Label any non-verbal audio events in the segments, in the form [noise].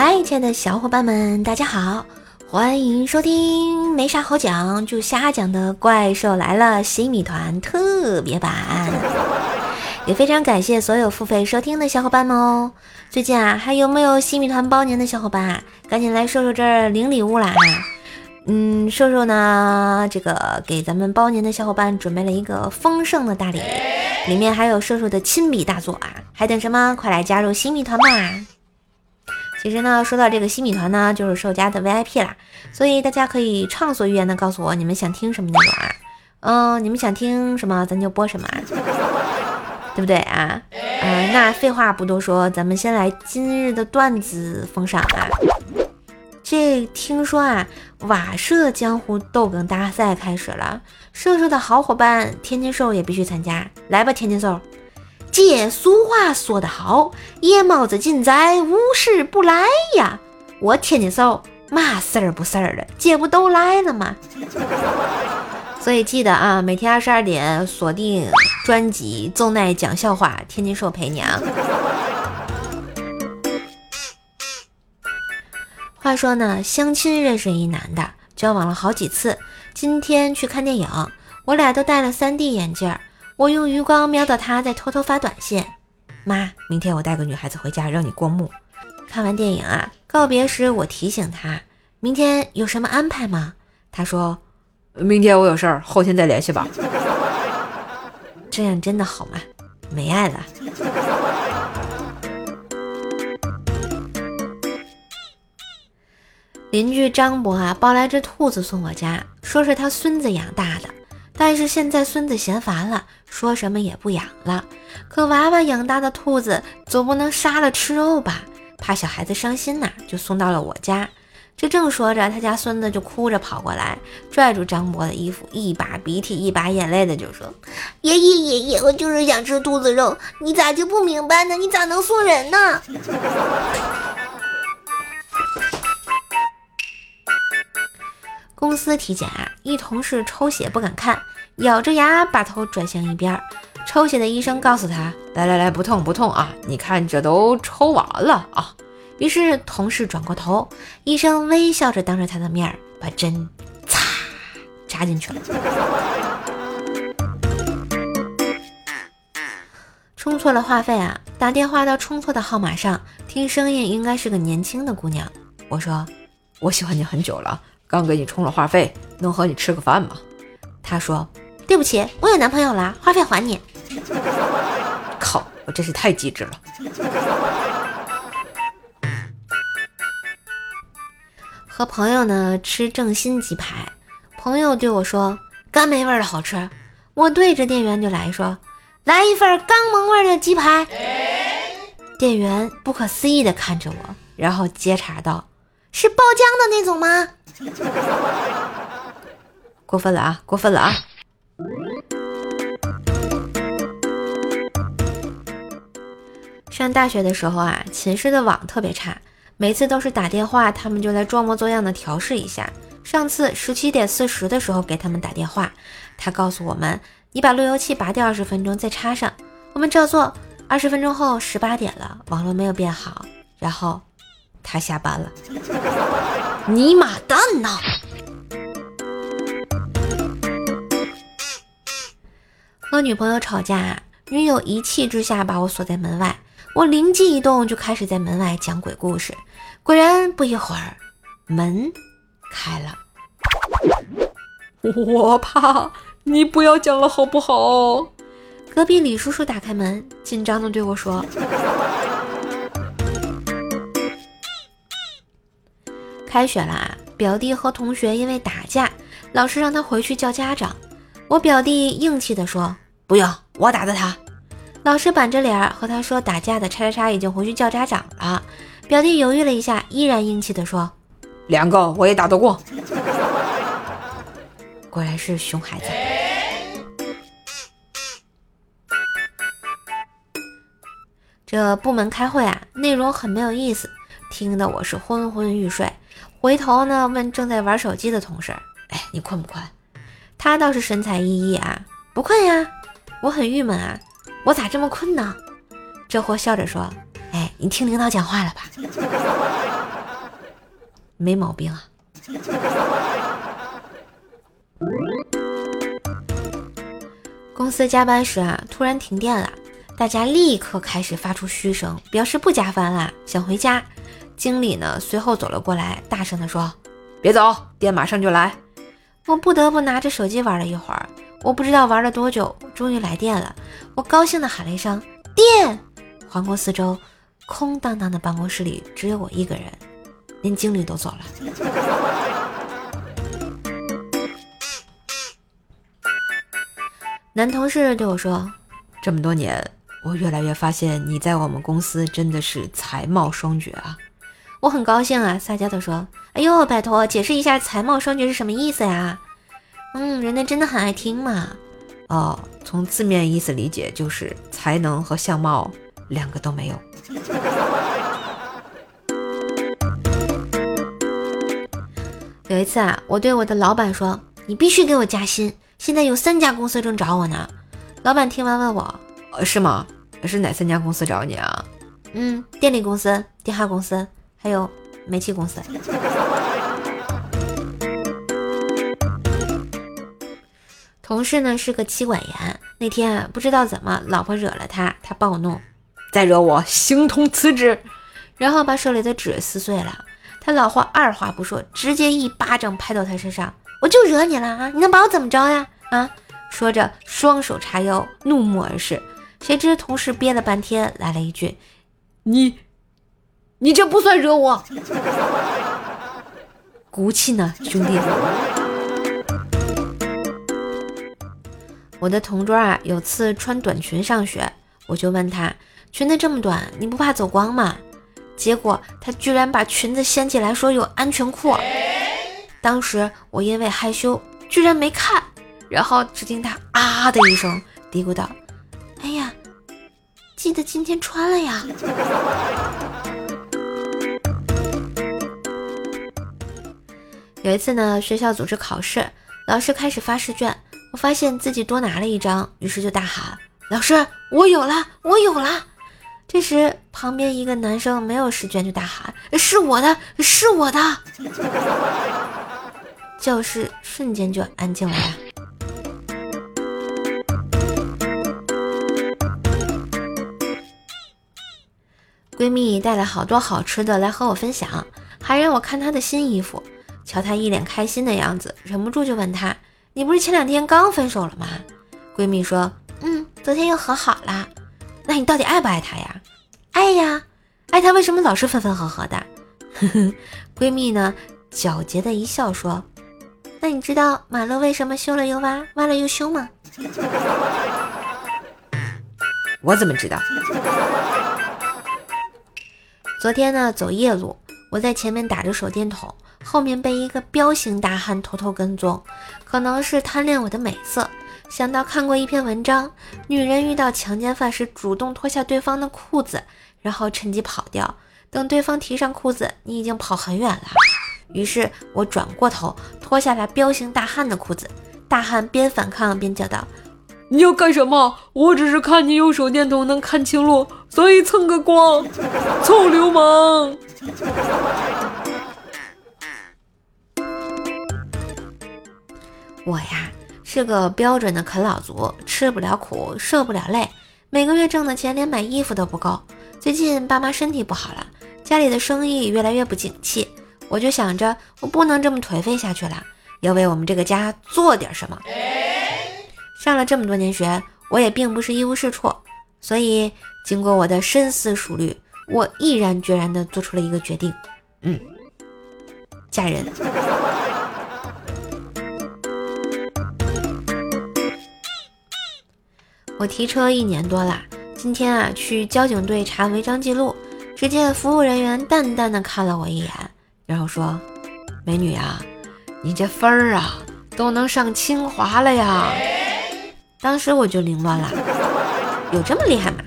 嗨，亲爱的小伙伴们，大家好，欢迎收听没啥好讲就瞎讲的《怪兽来了》新米团特别版。[laughs] 也非常感谢所有付费收听的小伙伴们哦。最近啊，还有没有新米团包年的小伙伴？赶紧来瘦瘦这儿领礼物啦！嗯，瘦瘦呢，这个给咱们包年的小伙伴准备了一个丰盛的大礼，里面还有瘦瘦的亲笔大作啊！还等什么？快来加入新米团吧！其实呢，说到这个新米团呢，就是兽家的 VIP 啦，所以大家可以畅所欲言的告诉我你们想听什么内容啊？嗯，你们想听什么，咱就播什么，啊对不对啊？嗯，那废话不多说，咱们先来今日的段子封赏啊。这听说啊，瓦舍江湖逗梗大赛开始了，瘦瘦的好伙伴天津瘦也必须参加，来吧，天津瘦。借俗话说得好，夜猫子进宅，无事不来呀。我天津瘦嘛事儿不事儿的，这不都来了吗？所以记得啊，每天二十二点锁定专辑《奏奈讲笑话》，天津瘦陪你啊。话说呢，相亲认识一男的，交往了好几次，今天去看电影，我俩都戴了 3D 眼镜儿。我用余光瞄到他在偷偷发短信：“妈，明天我带个女孩子回家，让你过目。”看完电影啊，告别时我提醒他：“明天有什么安排吗？”他说：“明天我有事儿，后天再联系吧。[laughs] ”这样真的好吗？没爱了。邻居张伯啊，抱来只兔子送我家，说是他孙子养大的。但是现在孙子嫌烦了，说什么也不养了。可娃娃养大的兔子总不能杀了吃肉吧？怕小孩子伤心呐，就送到了我家。这正说着，他家孙子就哭着跑过来，拽住张博的衣服，一把鼻涕一把眼泪的就说：“爷爷爷爷，我就是想吃兔子肉，你咋就不明白呢？你咋能送人呢？”公司体检啊，一同事抽血不敢看，咬着牙把头转向一边。抽血的医生告诉他：“来来来，不痛不痛啊，你看这都抽完了啊。”于是同事转过头，医生微笑着当着他的面把针擦扎进去了。充错了话费啊，打电话到充错的号码上，听声音应该是个年轻的姑娘。我说：“我喜欢你很久了。”刚给你充了话费，能和你吃个饭吗？他说：“对不起，我有男朋友了，话费还你。[laughs] ”靠，我真是太机智了。和朋友呢吃正新鸡排，朋友对我说：“干梅味的好吃。”我对着店员就来说：“来一份刚萌味的鸡排。”店员不可思议的看着我，然后接茬道：“是爆浆的那种吗？”过分了啊！过分了啊！上大学的时候啊，寝室的网特别差，每次都是打电话，他们就来装模作样的调试一下。上次十七点四十的时候给他们打电话，他告诉我们：“你把路由器拔掉二十分钟再插上。”我们照做。二十分钟后，十八点了，网络没有变好，然后他下班了。尼玛蛋呐！和女朋友吵架，女友一气之下把我锁在门外，我灵机一动就开始在门外讲鬼故事。果然不一会儿，门开了。我怕你不要讲了好不好？隔壁李叔叔打开门，紧张的对我说。开学了，表弟和同学因为打架，老师让他回去叫家长。我表弟硬气的说：“不用，我打的他。”老师板着脸和他说：“打架的叉叉叉已经回去叫家长了。”表弟犹豫了一下，依然硬气地说：“两个我也打得过。[laughs] ”果然是熊孩子。这部门开会啊，内容很没有意思，听得我是昏昏欲睡。回头呢，问正在玩手机的同事：“哎，你困不困？”他倒是神采奕奕啊，不困呀。我很郁闷啊，我咋这么困呢？这货笑着说：“哎，你听领导讲话了吧？”没毛病啊。公司加班时啊，突然停电了，大家立刻开始发出嘘声，表示不加班了，想回家。经理呢，随后走了过来，大声地说：“别走，电马上就来。”我不得不拿着手机玩了一会儿，我不知道玩了多久，终于来电了。我高兴地喊了一声“电”，环顾四周，空荡荡的办公室里只有我一个人，连经理都走了。[laughs] 男同事对我说：“这么多年，我越来越发现你在我们公司真的是才貌双绝啊！”我很高兴啊，撒娇的说：“哎呦，拜托，解释一下才貌双绝是什么意思呀？”嗯，人家真的很爱听嘛。哦，从字面意思理解就是才能和相貌两个都没有。有一次啊，我对我的老板说：“你必须给我加薪。”现在有三家公司正找我呢，老板听完问我：“呃，是吗？是哪三家公司找你啊？”“嗯，电力公司、电话公司，还有煤气公司。”同事呢是个妻管严，那天不知道怎么老婆惹了他，他暴怒：“再惹我，形同辞职！”然后把手里的纸撕碎了。他老婆二话不说，直接一巴掌拍到他身上。我就惹你了啊！你能把我怎么着呀？啊！说着，双手叉腰，怒目而视。谁知同事憋了半天，来了一句：“你，你这不算惹我，[laughs] 骨气呢，兄弟。”我的同桌啊，有次穿短裙上学，我就问他：“裙子这么短，你不怕走光吗？”结果他居然把裙子掀起来，说有安全裤。当时我因为害羞，居然没看，然后只听他啊的一声，嘀咕道：“哎呀，记得今天穿了呀。”有一次呢，学校组织考试，老师开始发试卷，我发现自己多拿了一张，于是就大喊：“老师，我有了，我有了！”这时旁边一个男生没有试卷，就大喊：“是我的，是我的！” [laughs] 教室瞬间就安静了呀。闺蜜带了好多好吃的来和我分享，还让我看她的新衣服。瞧她一脸开心的样子，忍不住就问她：“你不是前两天刚分手了吗？”闺蜜说：“嗯，昨天又和好了。”那你到底爱不爱他呀？爱呀，爱他为什么老是分分合合的？呵呵，闺蜜呢，皎洁的一笑说。那你知道马路为什么修了又挖，挖了又修吗？[laughs] 我怎么知道？昨天呢，走夜路，我在前面打着手电筒，后面被一个彪形大汉偷偷跟踪，可能是贪恋我的美色。想到看过一篇文章，女人遇到强奸犯时，主动脱下对方的裤子，然后趁机跑掉，等对方提上裤子，你已经跑很远了。于是我转过头，脱下了彪形大汉的裤子。大汉边反抗边叫道：“你要干什么？我只是看你用手电筒能看清路，所以蹭个光。臭流氓！”我呀是个标准的啃老族，吃不了苦，受不了累，每个月挣的钱连买衣服都不够。最近爸妈身体不好了，家里的生意越来越不景气。我就想着，我不能这么颓废下去了，要为我们这个家做点什么。上了这么多年学，我也并不是一无是处，所以经过我的深思熟虑，我毅然决然地做出了一个决定，嗯，嫁人。我提车一年多了，今天啊去交警队查违章记录，只见服务人员淡淡的看了我一眼。然后说：“美女啊，你这分儿啊都能上清华了呀！”当时我就凌乱了，有这么厉害吗？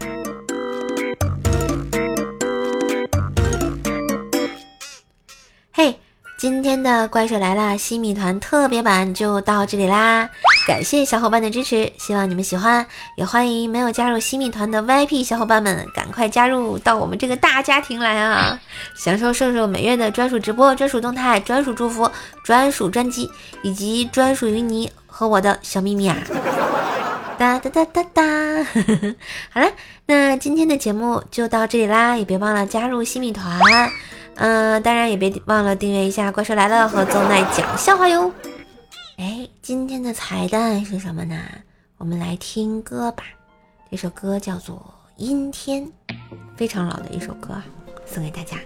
嘿，今天的怪兽来了新米团特别版就到这里啦！感谢小伙伴的支持，希望你们喜欢，也欢迎没有加入新米团的 VIP 小伙伴们赶快加入到我们这个大家庭来啊！[laughs] 享受瘦瘦每月的专属直播、专属动态、专属祝福、专属专辑，以及专属于你和我的小秘密啊！[laughs] 哒哒哒哒哒，[laughs] 好了，那今天的节目就到这里啦，也别忘了加入新米团，嗯，当然也别忘了订阅一下《怪兽来了》和宗奈讲笑话哟。哎，今天的彩蛋是什么呢？我们来听歌吧，这首歌叫做《阴天》，非常老的一首歌，送给大家。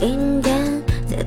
阴天，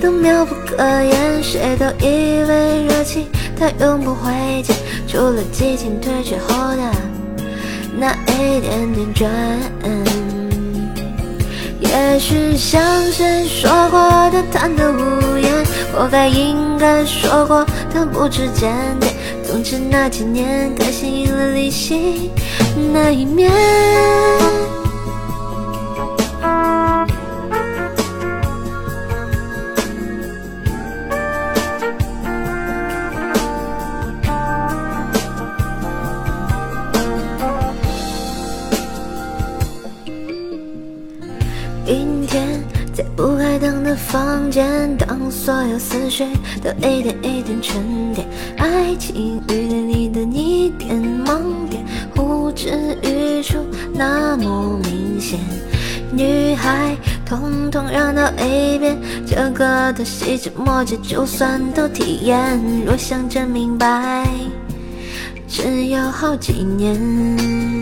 都妙不可言，谁都以为热情它永不会减，除了激情褪去后的那一点点倦。也许像谁说过的贪得无厌，活该应该说过的不知检点。总之那几年，感性赢了理性那一面。所有思绪都一点一点沉淀，爱情雨点里的一点盲点，呼之欲出那么明显。女孩，统统让到一边，这个的细枝末节，就算都体验。若想真明白，只有好几年。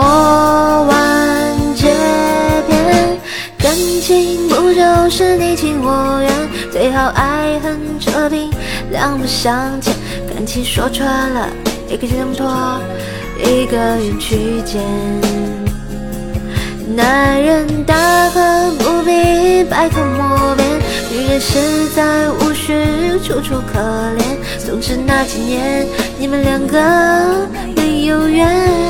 曲或完结篇？感情不就是你情我愿？最好爱恨扯平，两不相欠。感情说穿了，一个挣脱，一个人去捡。男人大可不必百口莫辩，女人实在无需楚楚可怜。总之那几年，你们两个没有缘。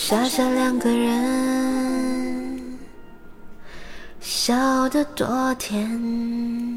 傻傻两个人，笑得多甜。